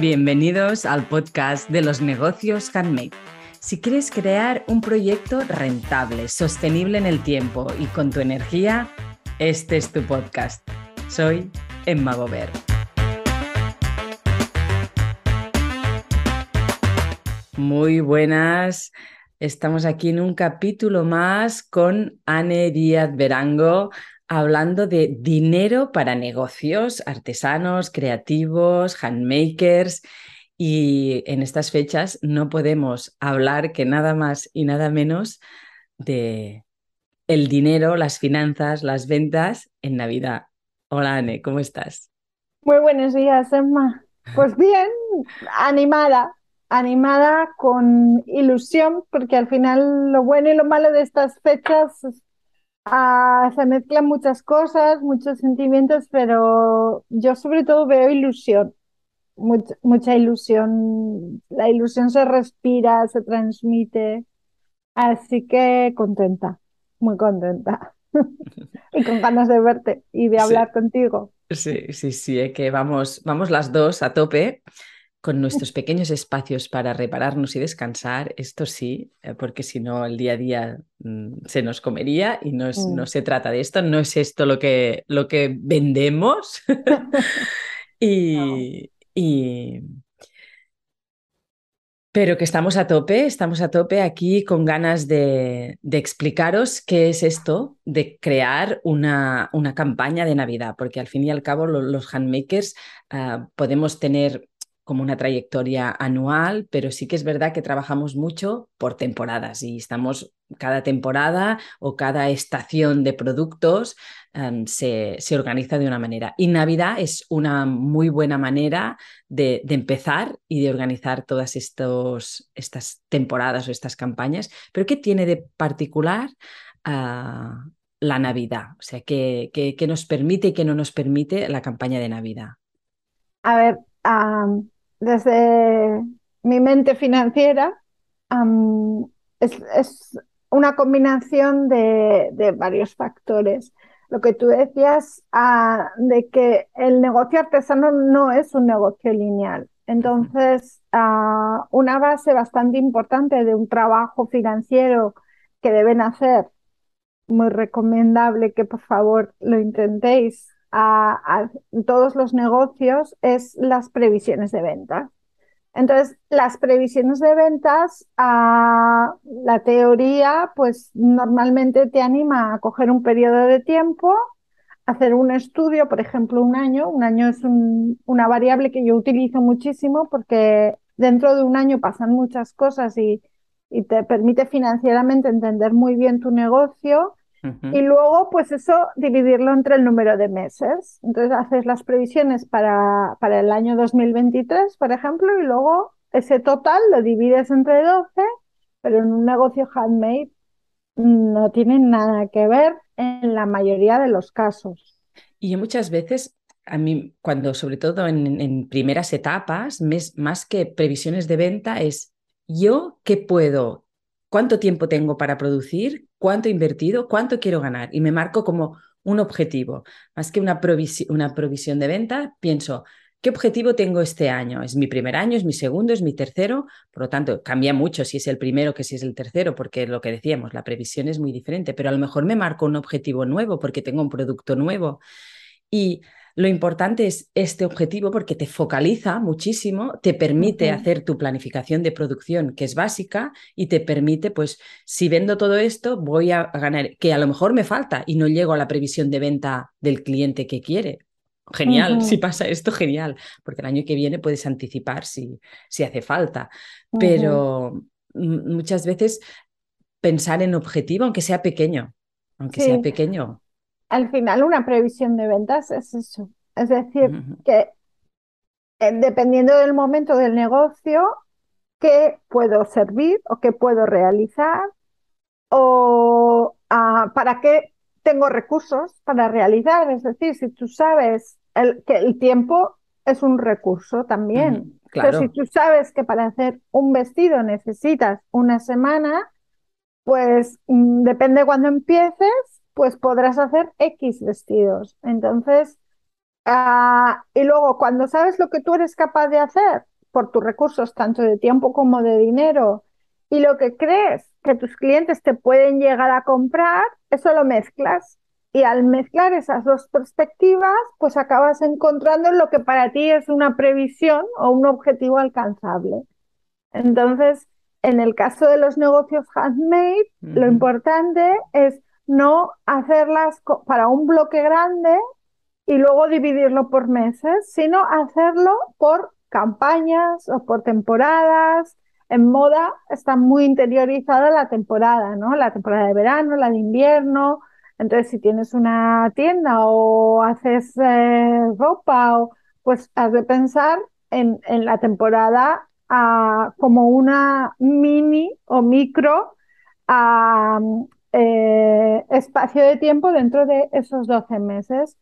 Bienvenidos al podcast de los negocios handmade. Si quieres crear un proyecto rentable, sostenible en el tiempo y con tu energía, este es tu podcast. Soy Emma Gober. Muy buenas. Estamos aquí en un capítulo más con Anne Díaz Verango, hablando de dinero para negocios, artesanos, creativos, handmakers. Y en estas fechas no podemos hablar que nada más y nada menos de el dinero, las finanzas, las ventas en Navidad. Hola, Anne, ¿cómo estás? Muy buenos días, Emma. Pues bien, animada, animada con ilusión, porque al final lo bueno y lo malo de estas fechas Ah, se mezclan muchas cosas, muchos sentimientos, pero yo sobre todo veo ilusión, mucha, ilusión. La ilusión se respira, se transmite. Así que contenta, muy contenta. y con ganas de verte y de hablar contigo. Sí, sí, sí, es que vamos, vamos las dos a tope con nuestros pequeños espacios para repararnos y descansar, esto sí, eh, porque si no el día a día mm, se nos comería y no, no, mm. se trata de esto, no es esto lo que, lo que vendemos. y, Pero que estamos a tope, estamos a tope aquí con ganas de, explicaros qué es esto de crear una, una, campaña de Navidad, porque al fin y al cabo los handmakers ah, podemos tener como una trayectoria anual, pero sí que es verdad que trabajamos mucho por temporadas y estamos cada temporada o cada estación de productos em, se, organiza de una manera. Y Navidad es una muy buena manera de, empezar y de organizar todas estos, estas temporadas o estas campañas. Pero ¿qué tiene de particular? Ah, la Navidad, o sea, ¿qué, nos permite y qué no nos permite la campaña de Navidad? A ver, desde mi mente financiera, es, una combinación de, varios factores. Lo que tú decías ah, de que el negocio artesano no es un negocio lineal. Entonces, ah, una base bastante importante de un trabajo financiero que deben hacer, muy recomendable que por favor lo intentéis a, todos los negocios es las previsiones de ventas. Entonces, las previsiones de ventas, a la teoría, pues normalmente te anima a coger un periodo de tiempo, hacer un estudio, por ejemplo, un año. Un año es una variable que yo utilizo muchísimo porque dentro de un año pasan muchas cosas y, y te permite financieramente entender muy bien tu negocio y luego, pues eso, dividirlo entre el número de meses. Entonces, haces las previsiones para, para el año 2023, por ejemplo, y luego ese total lo divides entre 12, pero en un negocio handmade no tiene nada que ver en la mayoría de los casos. Y muchas veces, a mí, cuando sobre todo en, en primeras etapas, más que previsiones de venta, es yo qué puedo cuánto tiempo tengo para producir, cuánto he invertido, cuánto quiero ganar y me marco como un objetivo. Más que una, una provisión de venta, pienso, ¿qué objetivo tengo este año? ¿Es mi primer año? ¿Es mi segundo? ¿Es mi tercero? Por lo tanto, cambia mucho si es el primero que si es el tercero, porque lo que decíamos, la previsión es muy diferente, pero a lo mejor me marco un objetivo nuevo porque tengo un producto nuevo. Y lo importante es este objetivo porque te focaliza muchísimo, te permite hacer tu planificación de producción, que es básica, y te permite, pues, si vendo todo esto, voy a ganar, que a lo mejor me falta y no llego a la previsión de venta del cliente que quiere. Genial, si pasa esto, genial, porque el año que viene puedes anticipar si, si hace falta. Pero muchas veces pensar en objetivo, aunque sea pequeño, aunque sea pequeño, al final una previsión de ventas es eso. Es decir, que eh, dependiendo del momento del negocio, qué puedo servir o qué puedo realizar o ah, para qué tengo recursos para realizar. Es decir, si tú sabes que el tiempo es un recurso también. Pero si tú sabes que para hacer un vestido necesitas una semana, pues mm, depende cuando empieces, pues podrás hacer X vestidos. Entonces, Ah, y luego, cuando sabes lo que tú eres capaz de hacer por tus recursos, tanto de tiempo como de dinero, y lo que crees que tus clientes te pueden llegar a comprar, eso lo mezclas. Y al mezclar esas dos perspectivas, pues acabas encontrando lo que para ti es una previsión o un objetivo alcanzable. Entonces, en el caso de los negocios handmade, lo importante es no hacerlas para un bloque grande y luego dividirlo por meses, sino hacerlo por campañas o por temporadas. En moda está muy interiorizada la temporada, ¿no? La temporada de verano, la de invierno. Entonces, si tienes una tienda o haces eh, ropa, pues has de pensar en, en la temporada como una mini o micro eh, espacio de tiempo dentro de esos 12 meses,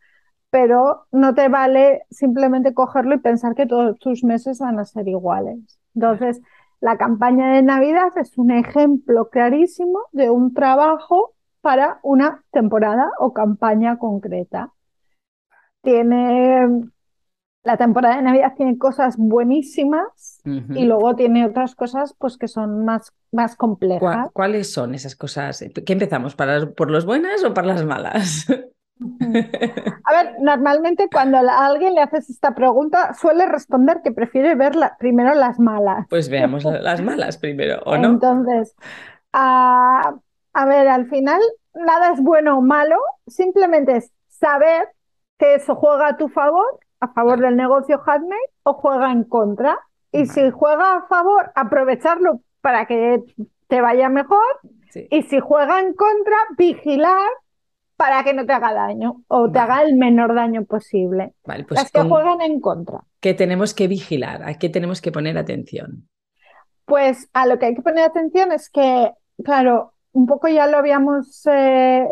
pero no te vale simplemente cogerlo y pensar que todos tus meses van a ser iguales. Entonces, la campaña de Navidad es un ejemplo clarísimo de un trabajo para una temporada o campaña concreta. Tiene la temporada de Navidad tiene cosas buenísimas y luego tiene otras cosas pues que son más, más complejas. ¿Cuáles son esas cosas? ¿Qué empezamos? ¿Para, ¿Por las buenas o por las malas? A ver, normalmente cuando a alguien le haces esta pregunta suele responder que prefiere ver primero las malas. Pues veamos las malas primero, ¿o no? Entonces, a, a ver, al final nada es bueno o malo, simplemente es saber que eso juega a tu favor a favor del negocio handmade o juega en contra. Y si juega a favor, aprovecharlo para que te vaya mejor. Y si juega en contra, vigilar para que no te haga daño o te haga el menor daño posible. Vale, pues Las que juegan en contra. ¿Qué tenemos que vigilar? ¿A qué tenemos que poner atención? Pues a lo que hay que poner atención es que, claro, un poco ya lo habíamos, eh,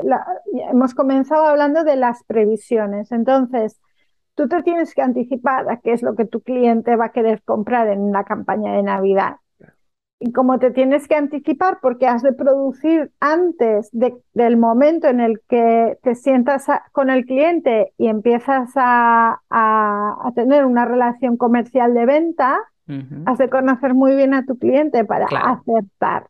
hemos comenzado hablando de las previsiones. Entonces, tú te tienes que anticipar a qué es lo que tu cliente va a querer comprar en la campaña de Navidad. Y como te tienes que anticipar porque has de producir antes del momento en el que te sientas con el cliente y empiezas a, tener una relación comercial de venta, has de conocer muy bien a tu cliente para aceptar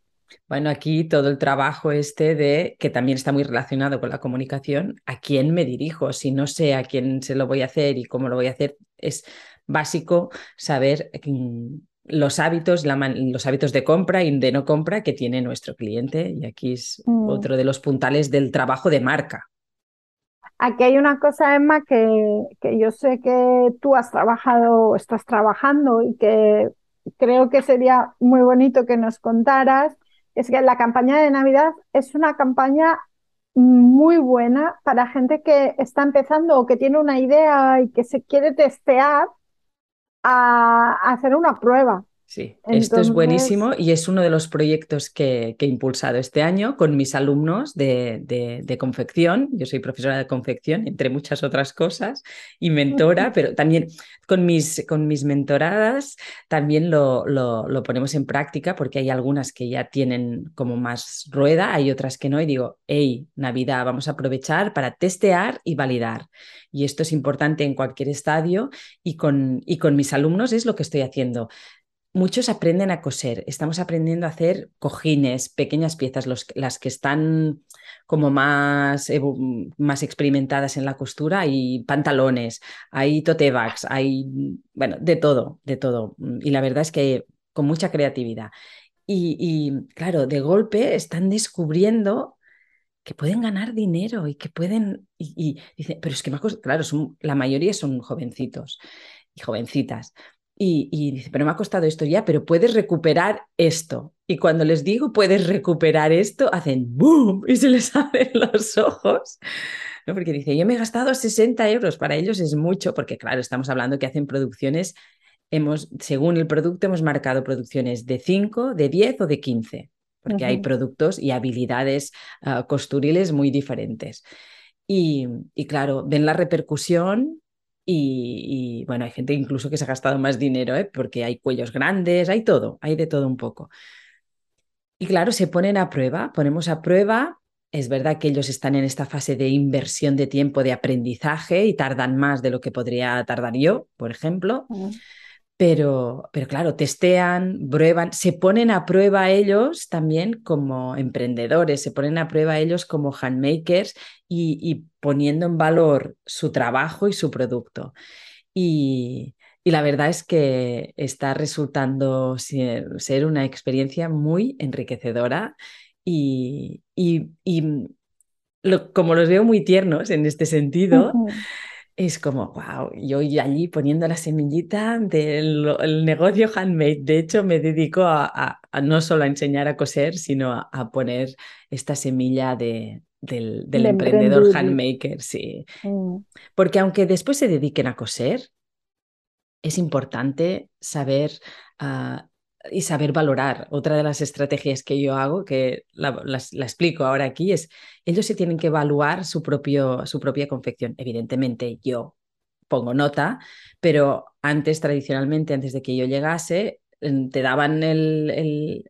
bueno, aquí todo el trabajo este de, que también está muy relacionado con la comunicación, a quién me dirijo. Si no sé a quién se lo voy a hacer y cómo lo voy a hacer, es básico saber mm, los hábitos, los hábitos de compra y de no compra que tiene nuestro cliente. Y aquí es mm. otro de los puntales del trabajo de marca. Aquí hay una cosa, Emma, que, que yo sé que tú has trabajado, estás trabajando y que creo que sería muy bonito que nos contaras es que la campaña de Navidad es una campaña muy buena para gente que está empezando o que tiene una idea y que se quiere testear a, hacer una prueba. Sí, esto es buenísimo y es uno de los proyectos que, he impulsado este año con mis alumnos de, confección. Yo soy profesora de confección, entre muchas otras cosas, y mentora, pero también con mis, con mis mentoradas también lo, lo, ponemos en práctica porque hay algunas que ya tienen como más rueda, hay otras que no, y digo, hey, Navidad, vamos a aprovechar para testear y validar. Y esto es importante en cualquier estadio y con, y con mis alumnos es lo que estoy haciendo muchos aprenden a coser, estamos aprendiendo a hacer cojines, pequeñas piezas, las que están como más, más experimentadas en la costura, hay pantalones, hay tote bags, hay, bueno, de todo, de todo. Y la verdad es que con mucha creatividad. Y, claro, de golpe están descubriendo que pueden ganar dinero y que pueden, y, dice, pero es que, claro, son, la mayoría son jovencitos y jovencitas. Y, dice, pero me ha costado esto ya, pero puedes recuperar esto. Y cuando les digo puedes recuperar esto, hacen boom y se les abren los ojos. ¿No? Porque dice, yo me he gastado 60 euros, para ellos es mucho, porque claro, estamos hablando que hacen producciones, hemos, según el producto, hemos marcado producciones de 5, de 10 o de 15, porque hay productos y habilidades ah, costuriles muy diferentes. Y, y claro, ven la repercusión y, bueno, hay gente incluso que se ha gastado más dinero, ¿eh? porque hay cuellos grandes, hay todo, hay de todo un poco. Y claro, se ponen a prueba, ponemos a prueba Es verdad que ellos están en esta fase de inversión de tiempo, de aprendizaje y tardan más de lo que podría tardar yo, por ejemplo. Pero, pero claro, testean, prueban, se ponen a prueba ellos también como emprendedores, se ponen a prueba ellos como handmakers y, poniendo en valor su trabajo y su producto. Y, la verdad es que está resultando ser una experiencia muy enriquecedora y como los veo muy tiernos en este sentido, es como, wow, yo allí poniendo la semillita del negocio handmade. De hecho, me dedico a, no solo a enseñar a coser, sino a, poner esta semilla de, del, emprendedor handmaker, sí. Mm. Porque aunque después se dediquen a coser, es importante saber ah, y saber valorar. Otra de las estrategias que yo hago, que la, explico ahora aquí, es ellos se tienen que evaluar su, propio, su propia confección. Evidentemente yo pongo nota, pero antes, tradicionalmente, antes de que yo llegase, te daban el,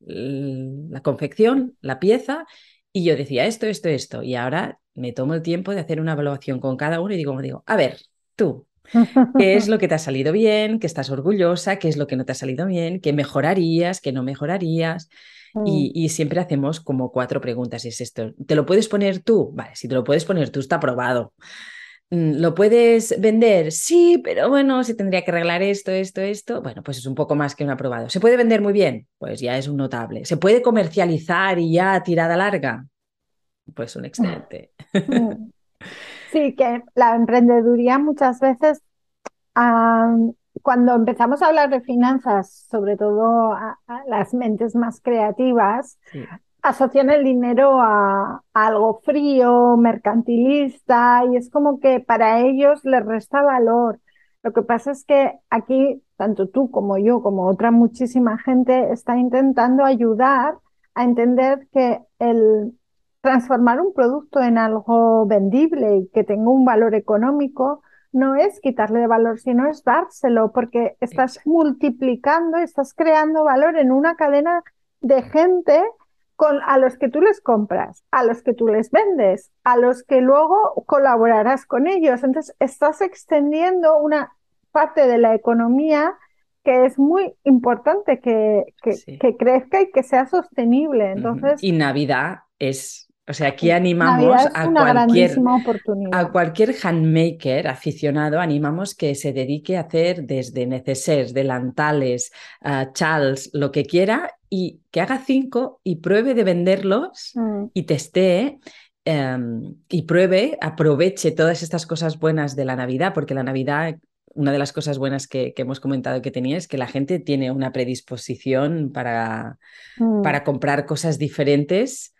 la confección, la pieza, y yo decía esto, esto, esto. Y ahora me tomo el tiempo de hacer una evaluación con cada uno y digo, digo, a ver, tú, ¿Qué es lo que te ha salido bien? ¿Qué estás orgullosa? ¿Qué es lo que no te ha salido bien? ¿Qué mejorarías? ¿Qué no mejorarías? Mm. Y, siempre hacemos como cuatro preguntas. Y es esto, ¿te lo puedes poner tú? Vale, si te lo puedes poner tú, está aprobado. Mm, ¿Lo puedes vender? Sí, pero bueno, se tendría que arreglar esto, esto, esto. Bueno, pues es un poco más que un aprobado. ¿Se puede vender muy bien? Pues ya es un notable. ¿Se puede comercializar y ya tirada larga? Pues un excelente. Mm. Sí, que la emprendeduría muchas veces, cuando empezamos a hablar de finanzas, sobre todo a, las mentes más creativas, asocian el dinero a, algo frío, mercantilista, y es como que para ellos les resta valor. Lo que pasa es que aquí, tanto tú como yo, como otra muchísima gente, está intentando ayudar a entender que el, transformar un producto en algo vendible y que tenga un valor económico no es quitarle valor, sino es dárselo, porque estás multiplicando, estás creando valor en una cadena de gente con, a los que tú les compras, a los que tú les vendes, a los que luego colaborarás con ellos. Entonces, estás extendiendo una parte de la economía que es muy importante que, que, crezca y que sea sostenible. Entonces, y Navidad es o sea, aquí animamos a cualquier, a cualquier handmaker aficionado, animamos que se dedique a hacer desde necesers, delantales, uh, chals, lo que quiera, y que haga cinco y pruebe de venderlos mm. y testee em, y pruebe, aproveche todas estas cosas buenas de la Navidad, porque la Navidad una de las cosas buenas que, hemos comentado que tenía es que la gente tiene una predisposición para, mm. para comprar cosas diferentes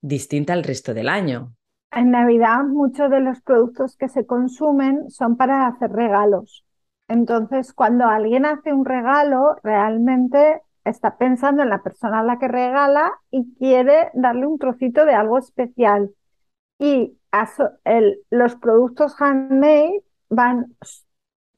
distinta al resto del año. En Navidad muchos de los productos que se consumen son para hacer regalos. Entonces, cuando alguien hace un regalo, realmente está pensando en la persona a la que regala y quiere darle un trocito de algo especial. Y los productos handmade van,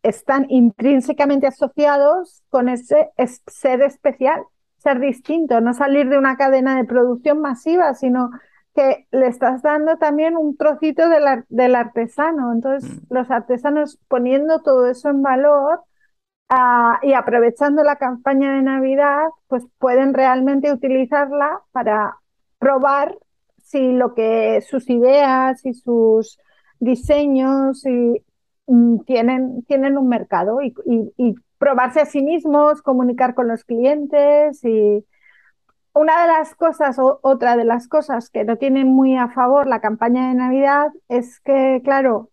están intrínsecamente asociados con ese ser especial ser distinto, no salir de una cadena de producción masiva, sino que le estás dando también un trocito del, artesano. Entonces, mm. los artesanos poniendo todo eso en valor ah, y aprovechando la campaña de Navidad, pues pueden realmente utilizarla para probar si lo que sus ideas y sus diseños y, mm, tienen, tienen un mercado y, y probarse a sí mismos, comunicar con los clientes y una de las cosas o otra de las cosas que no tiene muy a favor la campaña de Navidad es que, claro,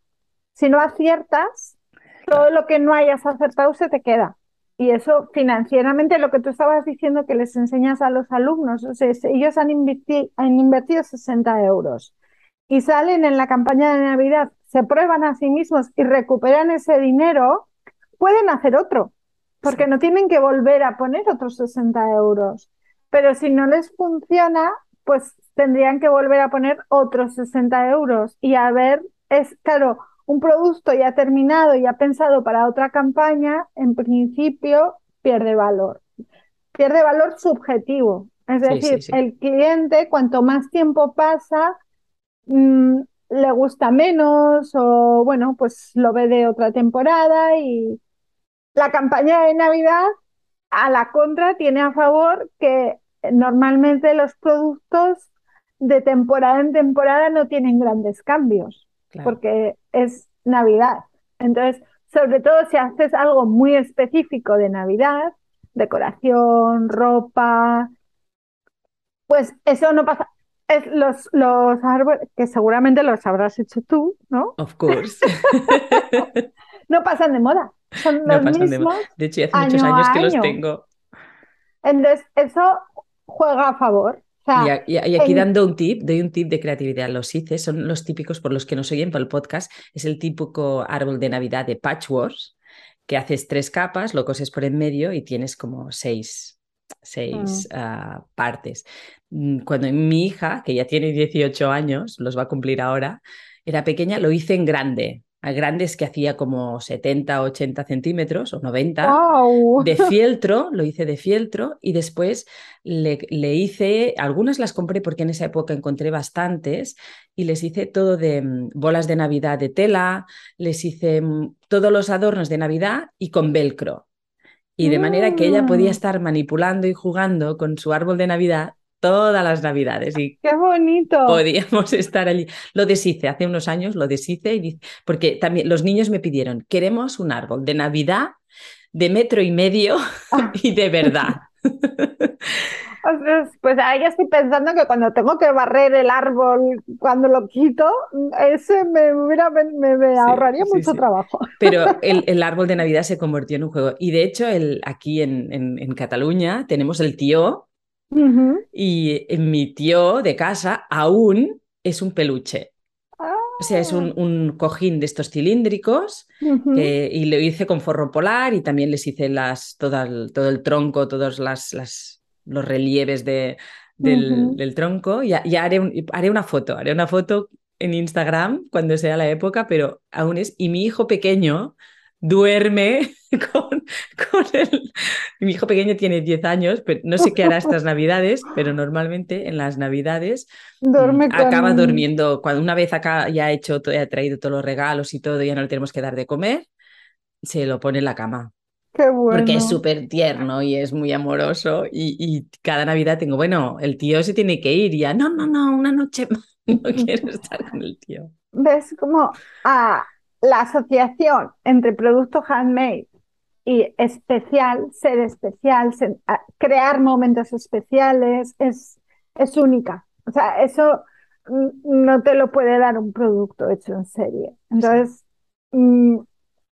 si no aciertas, todo lo que no hayas acertado se te queda. Y eso financieramente, lo que tú estabas diciendo que les enseñas a los alumnos, o sea, ellos han, han invertido 60 euros y salen en la campaña de Navidad, se prueban a sí mismos y recuperan ese dinero, pueden hacer otro porque no tienen que volver a poner otros 60 euros. Pero si no les funciona, pues tendrían que volver a poner otros 60 euros y a ver, es claro, un producto ya terminado, ya pensado para otra campaña, en principio pierde valor. Pierde valor subjetivo, Es decir, el cliente, cuanto más tiempo pasa, mm, le gusta menos o, bueno, pues lo ve de otra temporada y la campaña de Navidad a la contra tiene a favor que normalmente los productos de temporada en temporada no tienen grandes cambios porque es Navidad. Entonces, sobre todo si haces algo muy específico de Navidad, decoración, ropa, pues eso no pasa. Es los, los árboles, que seguramente los habrás hecho tú, ¿no? Of course. no pasan de moda. Son los mismos. De, hecho, hace muchos años que los tengo. Entonces, eso juega a favor. y, aquí dando un tip, doy un tip de creatividad. Los hice, son los típicos por los que nos oyen para el podcast. Es el típico árbol de Navidad de Patchworks, que haces tres capas, lo coses por en medio y tienes como seis, seis mm. ah, partes. Mm, cuando mi hija, que ya tiene 18 años, los va a cumplir ahora, era pequeña, lo hice en grande grandes que hacía como 70, 80 centímetros o 90 de fieltro, lo hice de fieltro y después le, le, hice, algunas las compré porque en esa época encontré bastantes y les hice todo de mm, bolas de Navidad de tela, les hice mm, todos los adornos de Navidad y con velcro. Y de manera que ella podía mm. estar manipulando y jugando con su árbol de Navidad todas las navidades y qué bonito podíamos estar allí lo deshice hace unos años lo deshice y porque también los niños me pidieron queremos un árbol de navidad de metro y medio ah. y de verdad pues ahí estoy pensando que cuando tengo que barrer el árbol, cuando lo quito, ese me, me, ahorraría mucho trabajo. Pero el, el, árbol de Navidad se convirtió en un juego. Y de hecho, el, aquí en, en, en Cataluña tenemos el tío, y mi tío de casa aún es un peluche. O sea, es un, ah. cojín de estos cilíndricos y lo hice con forro polar y también les hice las, todo, el, todo el tronco, todos las, las, los relieves de, del, tronco. Ya, ya haré, haré una foto, haré una foto en Instagram cuando sea la época, pero aún es... Y mi hijo pequeño duerme con, con el... Mi hijo pequeño tiene 10 años, pero no sé qué hará estas navidades, pero normalmente en las navidades mm, acaba durmiendo. Cuando una vez acá ya ha hecho, ya ha traído todos los regalos y todo, ya no le tenemos que dar de comer, se lo pone en la cama. Qué bueno. Porque es súper tierno y es muy amoroso. Y, y, cada Navidad tengo, bueno, el tío se tiene que ir ya. No, no, no, una noche más. No quiero estar con el tío. ¿Ves como a la asociación entre producto handmade y especial, ser especial, crear momentos especiales, es, es única. O sea, eso no te lo puede dar un producto hecho en serie. Entonces, mm,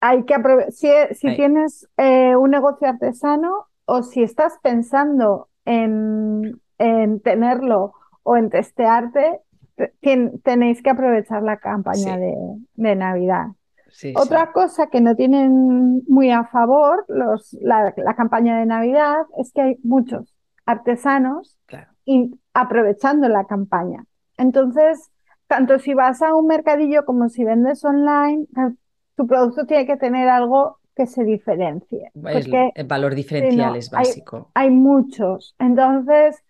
hay que si, si tienes eh, un negocio artesano o si estás pensando en, en tenerlo o en testearte, tenéis que aprovechar la campaña de, Navidad. Otra cosa que no tienen muy a favor los, la, campaña de Navidad es que hay muchos artesanos aprovechando la campaña. Entonces, tanto si vas a un mercadillo como si vendes online, tu producto tiene que tener algo que se diferencie. el, valor diferencial es básico. hay, muchos. Entonces,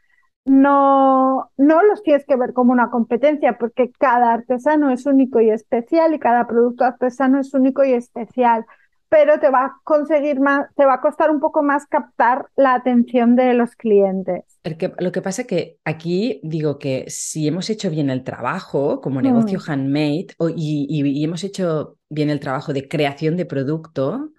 no, no los tienes que ver como una competencia porque cada artesano es único y especial y cada producto artesano es único y especial, pero te va a conseguir más, te va a costar un poco más captar la atención de los clientes. lo que pasa es que aquí digo que si hemos hecho bien el trabajo como negocio mm. handmade y, hemos hecho bien el trabajo de creación de producto,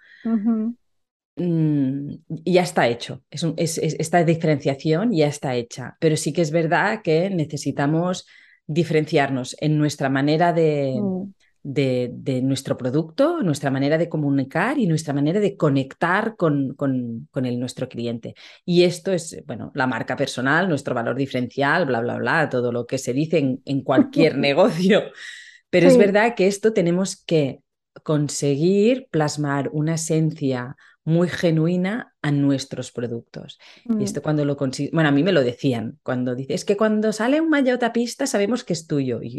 Mm, ya está hecho. Es, esta diferenciación ya está hecha. Pero sí que es verdad que necesitamos diferenciarnos en nuestra manera de, mm. de, nuestro producto, nuestra manera de comunicar y nuestra manera de conectar con, con, el, nuestro cliente. Y esto es, bueno, la marca personal, nuestro valor diferencial, bla, bla, bla, todo lo que se dice en, cualquier negocio. Pero es verdad que esto tenemos que conseguir plasmar una esencia, muy genuina a nuestros productos. Y mm. esto cuando lo consigo, bueno, a mí me lo decían, cuando dices, es que cuando sale un pista sabemos que es tuyo.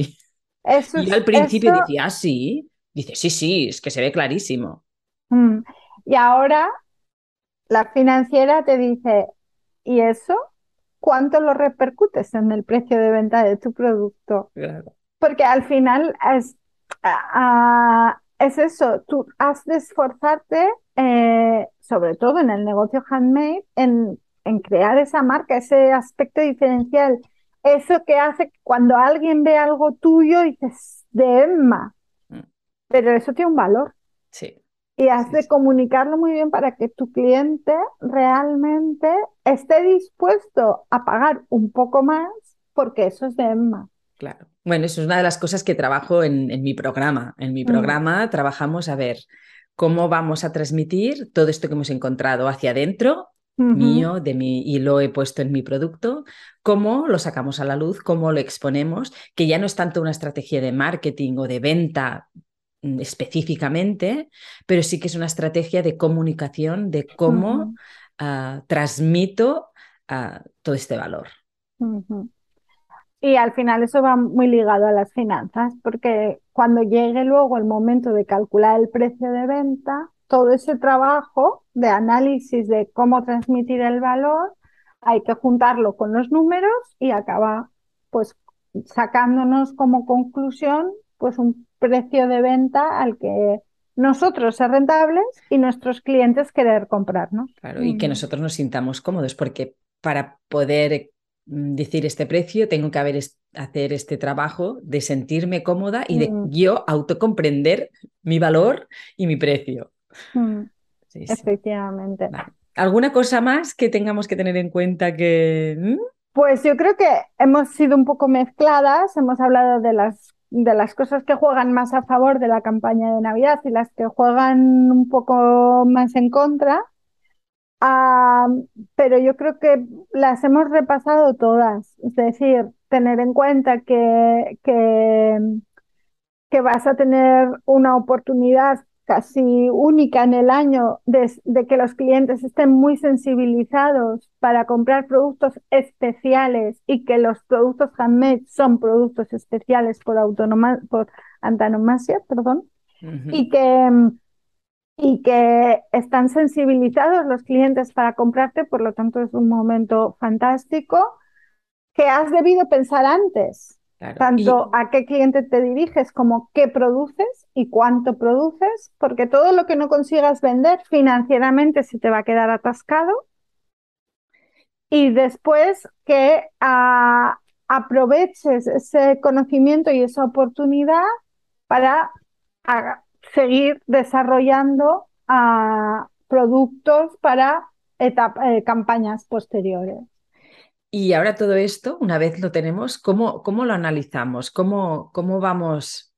Y, yo al principio decía, ah, sí, dice, sí, sí, es que se ve clarísimo. Mm. Y ahora la financiera te dice, ¿y eso? cuánto lo repercutes en el precio de venta de tu producto. Porque al final es, es eso, tú has de esforzarte, eh, sobre todo en el negocio handmade, en, en crear esa marca, ese aspecto diferencial. Eso que hace que cuando alguien ve algo tuyo dices, de Emma. Mm. Pero eso tiene un valor. Sí. Y has de comunicarlo muy bien para que tu cliente realmente esté dispuesto a pagar un poco más porque eso es de Emma. Claro. Bueno, eso es una de las cosas que trabajo en, mi programa. En mi mm. programa trabajamos a ver cómo vamos a transmitir todo esto que hemos encontrado hacia adentro, mío, de mí, y lo he puesto en mi producto, cómo lo sacamos a la luz, cómo lo exponemos, que ya no es tanto una estrategia de marketing o de venta Mm, específicamente, pero sí que es una estrategia de comunicación de cómo ah, transmito ah, todo este valor. Y al final eso va muy ligado a las finanzas, porque cuando llegue luego el momento de calcular el precio de venta, todo ese trabajo de análisis de cómo transmitir el valor, hay que juntarlo con los números y acaba pues sacándonos como conclusión pues un precio de venta al que nosotros ser rentables y nuestros clientes querer comprarnos. Claro, y que nosotros nos sintamos cómodos, porque para poder decir este precio tengo que haber hacer este trabajo de sentirme cómoda y de mm. yo autocomprender mi valor y mi precio. Efectivamente. ¿Alguna cosa más que tengamos que tener en cuenta que... Pues yo creo que hemos sido un poco mezcladas, hemos hablado de las de las cosas que juegan más a favor de la campaña de Navidad y las que juegan un poco más en contra. Pero yo creo que las hemos repasado todas. Es decir, tener en cuenta que, que, que vas a tener una oportunidad casi única en el año de, que los clientes estén muy sensibilizados para comprar productos especiales y que los productos handmade son productos especiales por, por antonomasia, perdón, y que y que están sensibilizados los clientes para comprarte, por lo tanto es un momento fantástico que has debido pensar antes tanto a qué cliente te diriges como qué produces y cuánto produces, porque todo lo que no consigas vender financieramente se te va a quedar atascado. Y después que ah, aproveches ese conocimiento y esa oportunidad para ah, seguir desarrollando ah, productos para eh, campañas posteriores. Y ahora todo esto, una vez lo tenemos, ¿cómo, cómo lo analizamos? ¿Cómo, ¿Cómo vamos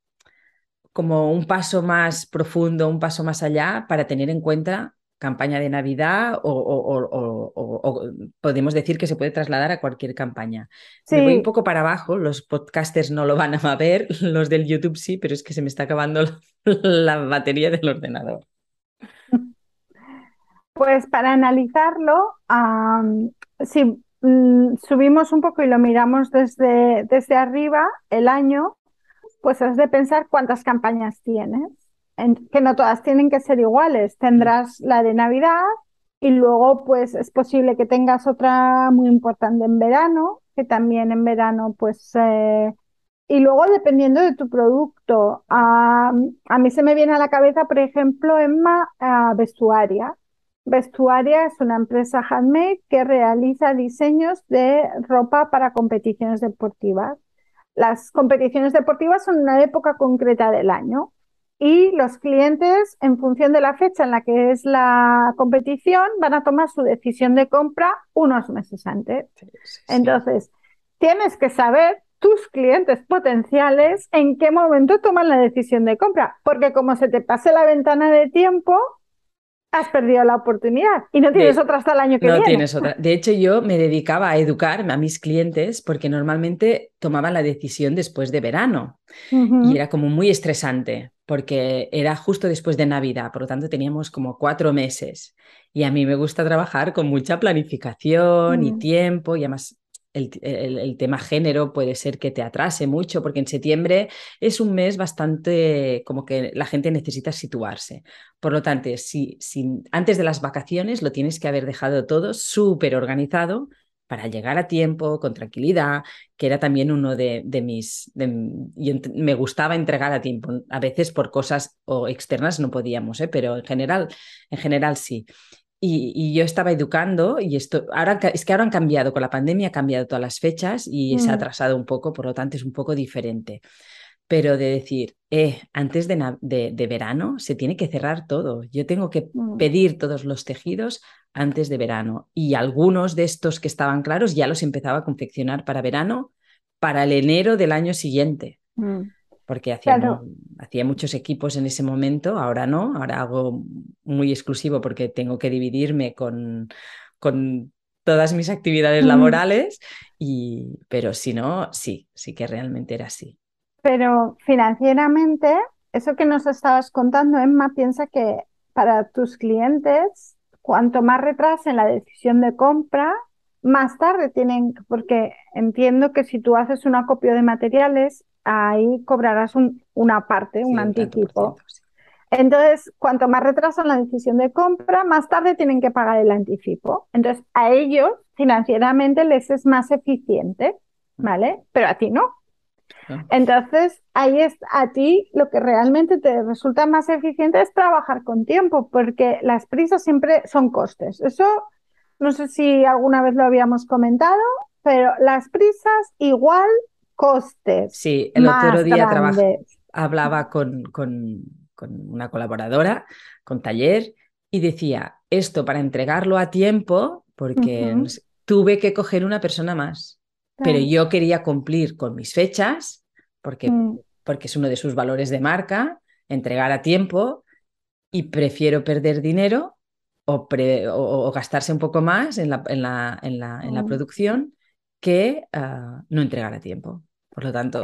como un paso más profundo, un paso más allá para tener en cuenta campaña de Navidad o, podemos decir que se puede trasladar a cualquier campaña. Sí. Me voy un poco para abajo, los podcasters no lo van a ver, los del YouTube sí, pero es que se me está acabando la batería del ordenador. Pues para analizarlo, sí, Mm, subimos un poco y lo miramos desde, desde arriba el año, pues has de pensar cuántas campañas tienes, que no todas tienen que ser iguales. Tendrás la de Navidad y luego pues es posible que tengas otra muy importante en verano, que también en verano pues... Eh, y luego dependiendo de tu producto, a mí se me viene a la cabeza, por ejemplo, Emma Vestuaria Vestuaria es una empresa handmade que realiza diseños de ropa para competiciones deportivas. Las competiciones deportivas son una época concreta del año y los clientes, en función de la fecha en la que es la competición, van a tomar su decisión de compra unos meses antes. Entonces, tienes que saber tus clientes potenciales en qué momento toman la decisión de compra, porque como se te pase la ventana de tiempo, has perdido la oportunidad y no tienes otra hasta el año que viene. No tienes otra. De hecho, yo me dedicaba a educar a mis clientes porque normalmente tomaban la decisión después de verano y era como muy estresante porque era justo después de Navidad, por lo tanto teníamos como cuatro meses y a mí me gusta trabajar con mucha planificación y tiempo y además el, tema género puede ser que te atrase mucho, porque en septiembre es un mes bastante como que la gente necesita situarse. Por lo tanto, si, si antes de las vacaciones lo tienes que haber dejado todo súper organizado para llegar a tiempo, con tranquilidad, que era también uno de, mis... y me gustaba entregar a tiempo. A veces por cosas o externas no podíamos, ¿eh? pero en general, en general sí. Y, yo estaba educando y esto, ahora es que ahora han cambiado, con la pandemia ha cambiado todas las fechas y se ha mm. atrasado un poco, por lo tanto es un poco diferente. Pero de decir, eh, antes de, de, verano se tiene que cerrar todo. Yo tengo que mm. pedir todos los tejidos antes de verano. Y algunos de estos que estaban claros ya los empezaba a confeccionar para verano, para el enero del año siguiente. Mm. Porque hacía, hacía muchos equipos en ese momento, ahora no, ahora hago muy exclusivo porque tengo que dividirme con, con todas mis actividades mm. laborales, y, pero si no, sí, sí que realmente era así. Pero financieramente, eso que nos estabas contando, Emma, piensa que para tus clientes cuanto más retrasen la decisión de compra, más tarde tienen, porque entiendo que si tú haces un acopio de materiales, ahí cobrarás una parte, un anticipo. Entonces, cuanto más retrasan la decisión de compra, más tarde tienen que pagar el anticipo. Entonces, a ellos financieramente les es más eficiente, ¿vale? Pero a ti no. Entonces, ahí es a ti lo que realmente te resulta más eficiente es trabajar con tiempo, porque las prisas siempre son costes. Eso no sé si alguna vez lo habíamos comentado, pero las prisas igual costes. Sí, el otro día hablaba con, con, una colaboradora, con taller, y decía, esto para entregarlo a tiempo, porque tuve que coger una persona más pero yo quería cumplir con mis fechas, porque, mm. porque es uno de sus valores de marca, entregar a tiempo, y prefiero perder dinero o, o, gastarse un poco más en la, en la, en la, en la mm. producción que ah, no entregar a tiempo. Por lo tanto,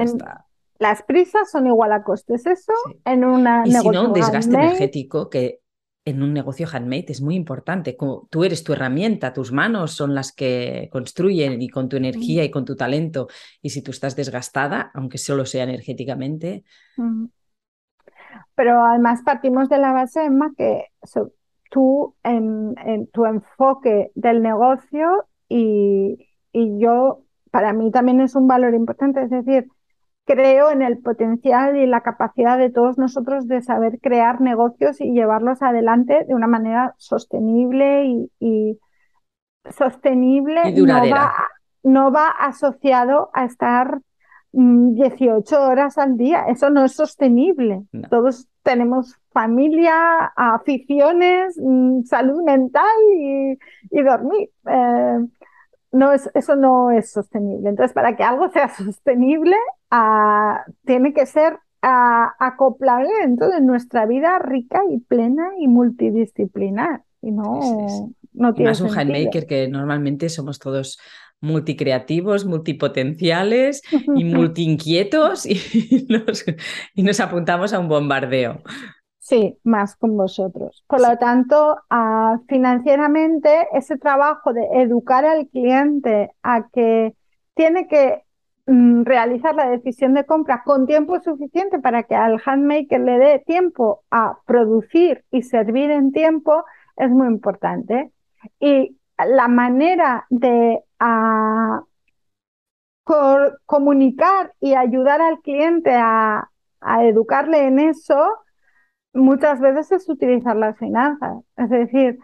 Las prisas son igual a costes, eso en una y si no, un desgaste energético que en un negocio handmade es muy importante. Como tú eres tu herramienta, tus manos son las que construyen y con tu energía y con tu talento. Y si tú estás desgastada, aunque solo sea energéticamente. Pero además partimos de la base, Emma, que tú en, tu enfoque del negocio y, y yo, para mí también es un valor importante. Es decir, creo en el potencial y la capacidad de todos nosotros de saber crear negocios y llevarlos adelante de una manera sostenible y, sostenible y duradera. No, va, asociado a estar 18 mm, horas al día. Eso no es sostenible. Todos tenemos familia, aficiones, mm, salud mental y, dormir. Eh, no es, eso no es sostenible. Entonces, para que algo sea sostenible, tiene que ser acoplable dentro de nuestra vida rica y plena y multidisciplinar. Y no, no tiene más un handmaker que normalmente somos todos multicreativos, multipotenciales y multiinquietos y y nos apuntamos a un bombardeo. Sí, más con vosotros. Por lo tanto, ah, financieramente, ese trabajo de educar al cliente a que tiene que realizar la decisión de compra con tiempo suficiente para que al handmaker le dé tiempo a producir y servir en tiempo es muy importante. Y la manera de ah, comunicar y ayudar al cliente a educarle en eso muchas veces es utilizar las finanzas. Es decir,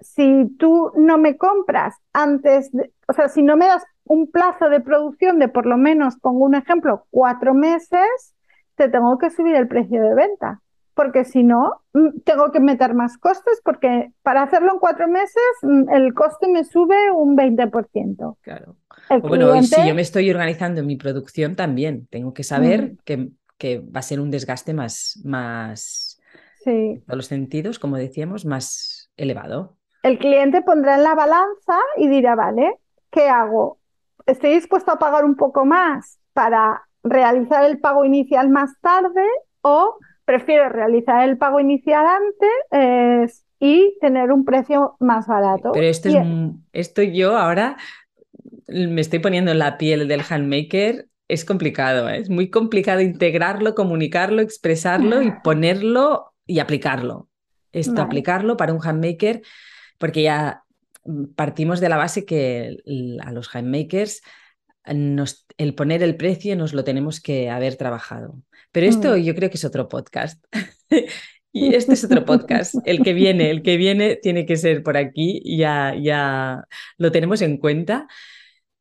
si tú no me compras antes, de, o sea, si no me das un plazo de producción de por lo menos, pongo un ejemplo, cuatro meses, te tengo que subir el precio de venta. Porque si no, mm, tengo que meter más costes porque para hacerlo en cuatro meses mm, el coste me sube un 20%. Claro. Bueno, y si yo me estoy organizando en mi producción también, tengo que saber que, que, va a ser un desgaste más, más sí. todos los sentidos, como decíamos, más elevado. El cliente pondrá en la balanza y dirá, vale, ¿qué hago? ¿Estoy dispuesto a pagar un poco más para realizar el pago inicial más tarde o prefiero realizar el pago inicial antes y tener un precio más barato? Pero esto, es, esto yo ahora me estoy poniendo en la piel del handmaker es complicado, ¿eh? es muy complicado integrarlo, comunicarlo, expresarlo y ponerlo y aplicarlo. Esto, aplicarlo para un handmaker, porque ya partimos de la base que a los handmakers nos, el poner el precio nos lo tenemos que haber trabajado. Pero esto mm. yo creo que es otro podcast. y este es otro podcast. El que viene, el que viene tiene que ser por aquí, ya, ya lo tenemos en cuenta.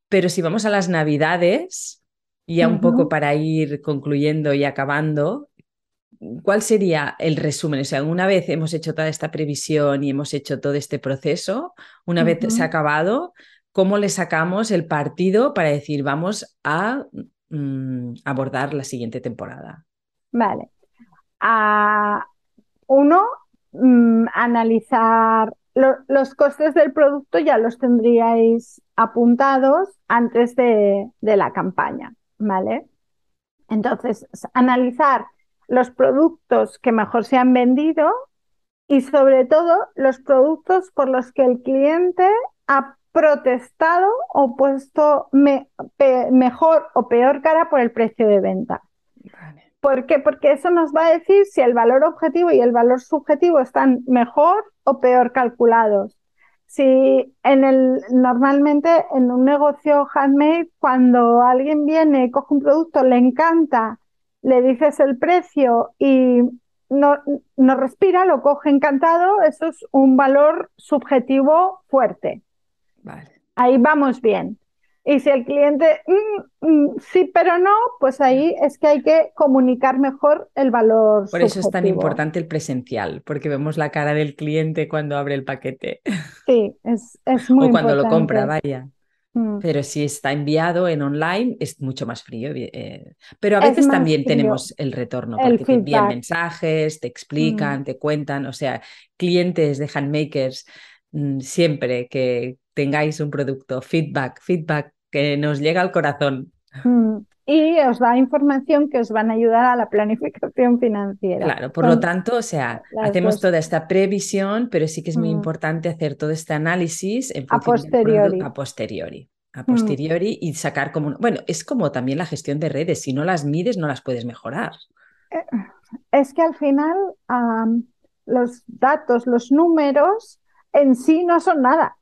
Pero si vamos a las navidades, ya un poco para ir concluyendo y acabando, ¿cuál sería el resumen? O sea, una vez hemos hecho toda esta previsión y hemos hecho todo este proceso, una vez se ha acabado, ¿cómo le sacamos el partido para decir vamos a mm, abordar la siguiente temporada? Vale. Uno, mm, analizar los costes del producto ya los tendríais apuntados antes de, de la campaña, ¿vale? Entonces, analizar los productos que mejor se han vendido y sobre todo los productos por los que el cliente ha protestado o puesto mejor o peor cara por el precio de venta. ¿Por qué? Porque eso nos va a decir si el valor objetivo y el valor subjetivo están mejor o peor calculados. Si en el, normalmente en un negocio handmade, cuando alguien viene coge un producto, le encanta, le dices el precio y no, no respira, lo coge encantado, eso es un valor subjetivo fuerte. Ahí vamos bien. Y si el cliente mm, mm, sí, pero no, pues ahí es que hay que comunicar mejor el valor. Por eso es tan importante el presencial, porque vemos la cara del cliente cuando abre el paquete. Sí, es, es muy O cuando lo compra, vaya. Mm. Pero si está enviado en online es mucho más frío. Eh, pero a veces también tenemos el retorno, porque te envían mensajes, te explican, te cuentan. O sea, clientes de handmakers siempre que, tengáis un producto, feedback, feedback que nos llega al corazón. Mm, y os da información que os van a ayudar a la planificación financiera. Claro, por lo tanto, o sea, hacemos toda esta previsión, pero sí que es muy mm. importante hacer todo este análisis a posteriori. a posteriori. A mm. posteriori y sacar como. Bueno, es como también la gestión de redes. Si no las mides, no las puedes mejorar. Eh, es que al final los datos, los números en sí no son nada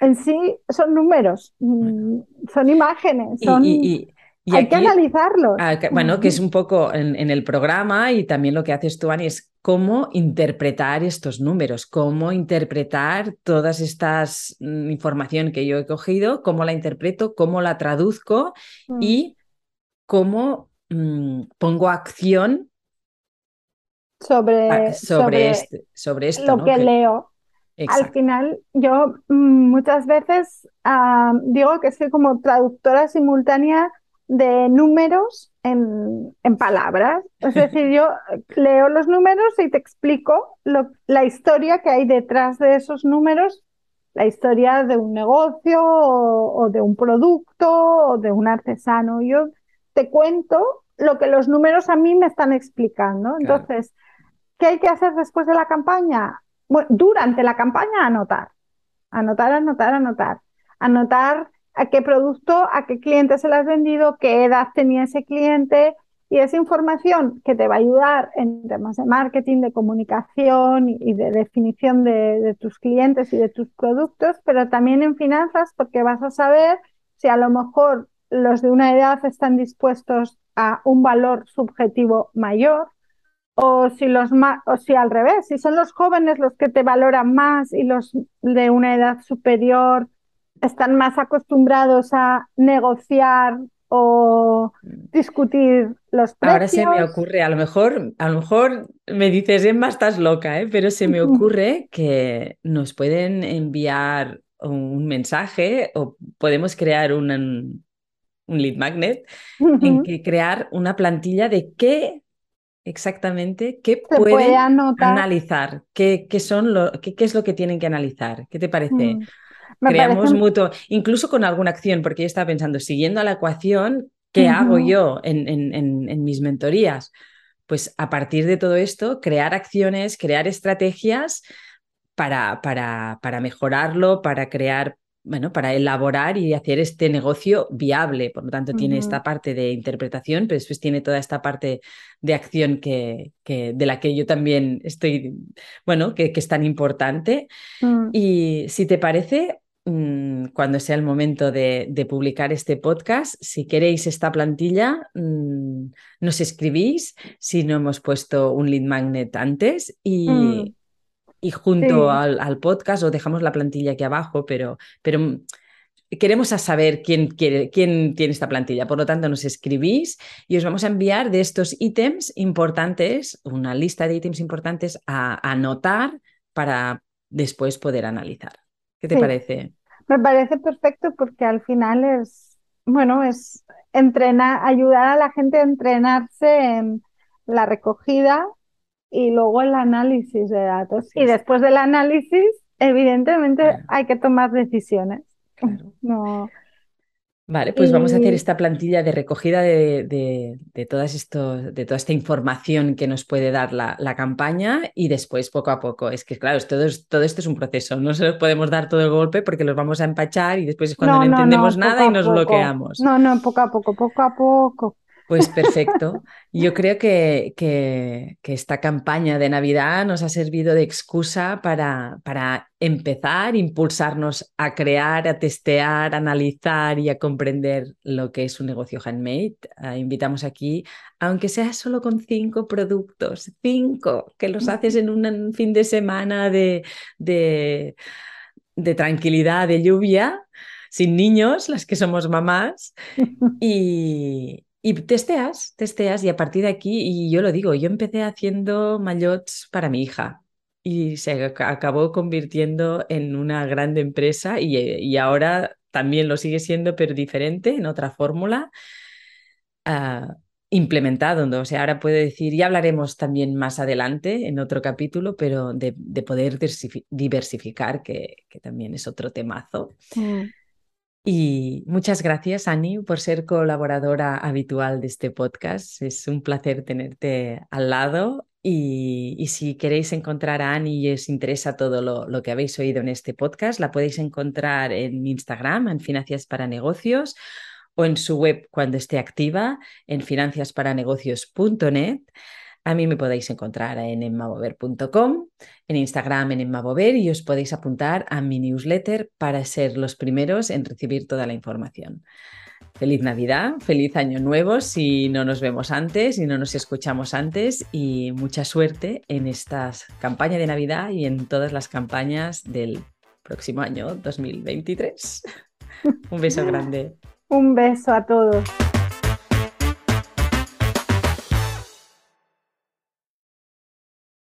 en sí son números, mm, son imágenes, son... hay que analizarlos. Ah, bueno, que es un poco en, el programa y también lo que haces tú, Ani, es cómo interpretar estos números, cómo interpretar todas estas mm, información que yo he cogido, cómo la interpreto, cómo la traduzco mm. y cómo pongo acción sobre, sobre, este, sobre esto. Lo que leo. Al final, yo mm, muchas veces ah, digo que soy como traductora simultánea de números en, palabras. Es decir, yo leo los números y te explico la historia que hay detrás de esos números, la historia de un negocio o, de un producto o de un artesano. Yo te cuento lo que los números a mí me están explicando. Entonces, ¿qué hay que hacer después de la campaña? Durante la campaña anotar, anotar, anotar, anotar, anotar a qué producto, a qué cliente se lo has vendido, qué edad tenía ese cliente y esa información que te va a ayudar en temas de marketing, de comunicación y de definición de, de tus clientes y de tus productos, pero también en finanzas porque vas a saber si a lo mejor los de una edad están dispuestos a un valor subjetivo mayor o si los o si al revés, si son los jóvenes los que te valoran más y los de una edad superior están más acostumbrados a negociar o discutir los precios. Ahora se me ocurre, a lo mejor, a lo mejor me dices, Emma, estás loca, ¿eh? pero se me ocurre que nos pueden enviar un mensaje o podemos crear un, un lead magnet en que crear una plantilla de qué exactamente qué pueden analizar, qué, qué son lo, qué, qué, es lo que tienen que analizar. ¿Qué te parece? Mm, Creamos mutuo, incluso con alguna acción, porque yo estaba pensando, siguiendo a la ecuación, ¿qué hago yo en, en, en, mis mentorías? Pues a partir de todo esto, crear acciones, crear estrategias para, para, para mejorarlo, para crear bueno, para elaborar y hacer este negocio viable. Por lo tanto, tiene esta parte de interpretación, pero después tiene toda esta parte de acción que, de la que yo también estoy, bueno, que, es tan importante. Mm. Y si te parece, mm, cuando sea el momento de, publicar este podcast, si queréis esta plantilla, mm, nos escribís si no hemos puesto un lead magnet antes y y junto al, podcast, o dejamos la plantilla aquí abajo, pero, pero queremos saber quién, quiere, quién tiene esta plantilla. Por lo tanto, nos escribís y os vamos a enviar de estos ítems importantes, una lista de ítems importantes a anotar para después poder analizar. ¿Qué te parece? Me parece perfecto porque al final es, bueno, es entrenar, ayudar a la gente a entrenarse en la recogida y luego el análisis de datos. Y después del análisis, evidentemente, hay que tomar decisiones. No. Vale, pues vamos a hacer esta plantilla de recogida de, de, todas de toda esta información que nos puede dar la, la, campaña y después poco a poco. Es que claro, todo, todo esto es un proceso, no se los podemos dar todo el golpe porque los vamos a empachar y después es cuando no, entendemos nada y nos bloqueamos. No, no, poco a poco, poco a poco. Pues perfecto. Yo creo que, que, esta campaña de Navidad nos ha servido de excusa para, para empezar, impulsarnos a crear, a testear, a analizar y a comprender lo que es un negocio handmade. Ah, invitamos aquí, aunque sea solo con cinco productos, cinco, que los haces en un fin de semana de, de, de tranquilidad, de lluvia, sin niños, las que somos mamás, y, y testeas, testeas y a partir de aquí, y yo lo digo, yo empecé haciendo maillots para mi hija y se acabó convirtiendo en una grande empresa y, y ahora también lo sigue siendo, pero diferente, en otra fórmula. Uh, implementado. O sea, ahora puedo decir, ya hablaremos también más adelante en otro capítulo, pero de, de poder diversificar, que, que, también es otro temazo. Mm. Y muchas gracias, Ani, por ser colaboradora habitual de este podcast. Es un placer tenerte al lado. Y, si queréis encontrar a Ani y os interesa todo lo, que habéis oído en este podcast, la podéis encontrar en Instagram, en Finanzas para Negocios, o en su web cuando esté activa, en financiasparanegocios.net. A mí me podéis encontrar en emmabover.com, en Instagram en emmabover y os podéis apuntar a mi newsletter para ser los primeros en recibir toda la información. Feliz Navidad, feliz Año Nuevo si no nos vemos antes y no nos escuchamos antes y mucha suerte en esta campaña de Navidad y en todas las campañas del próximo año 2023. Un beso grande. Un beso a todos.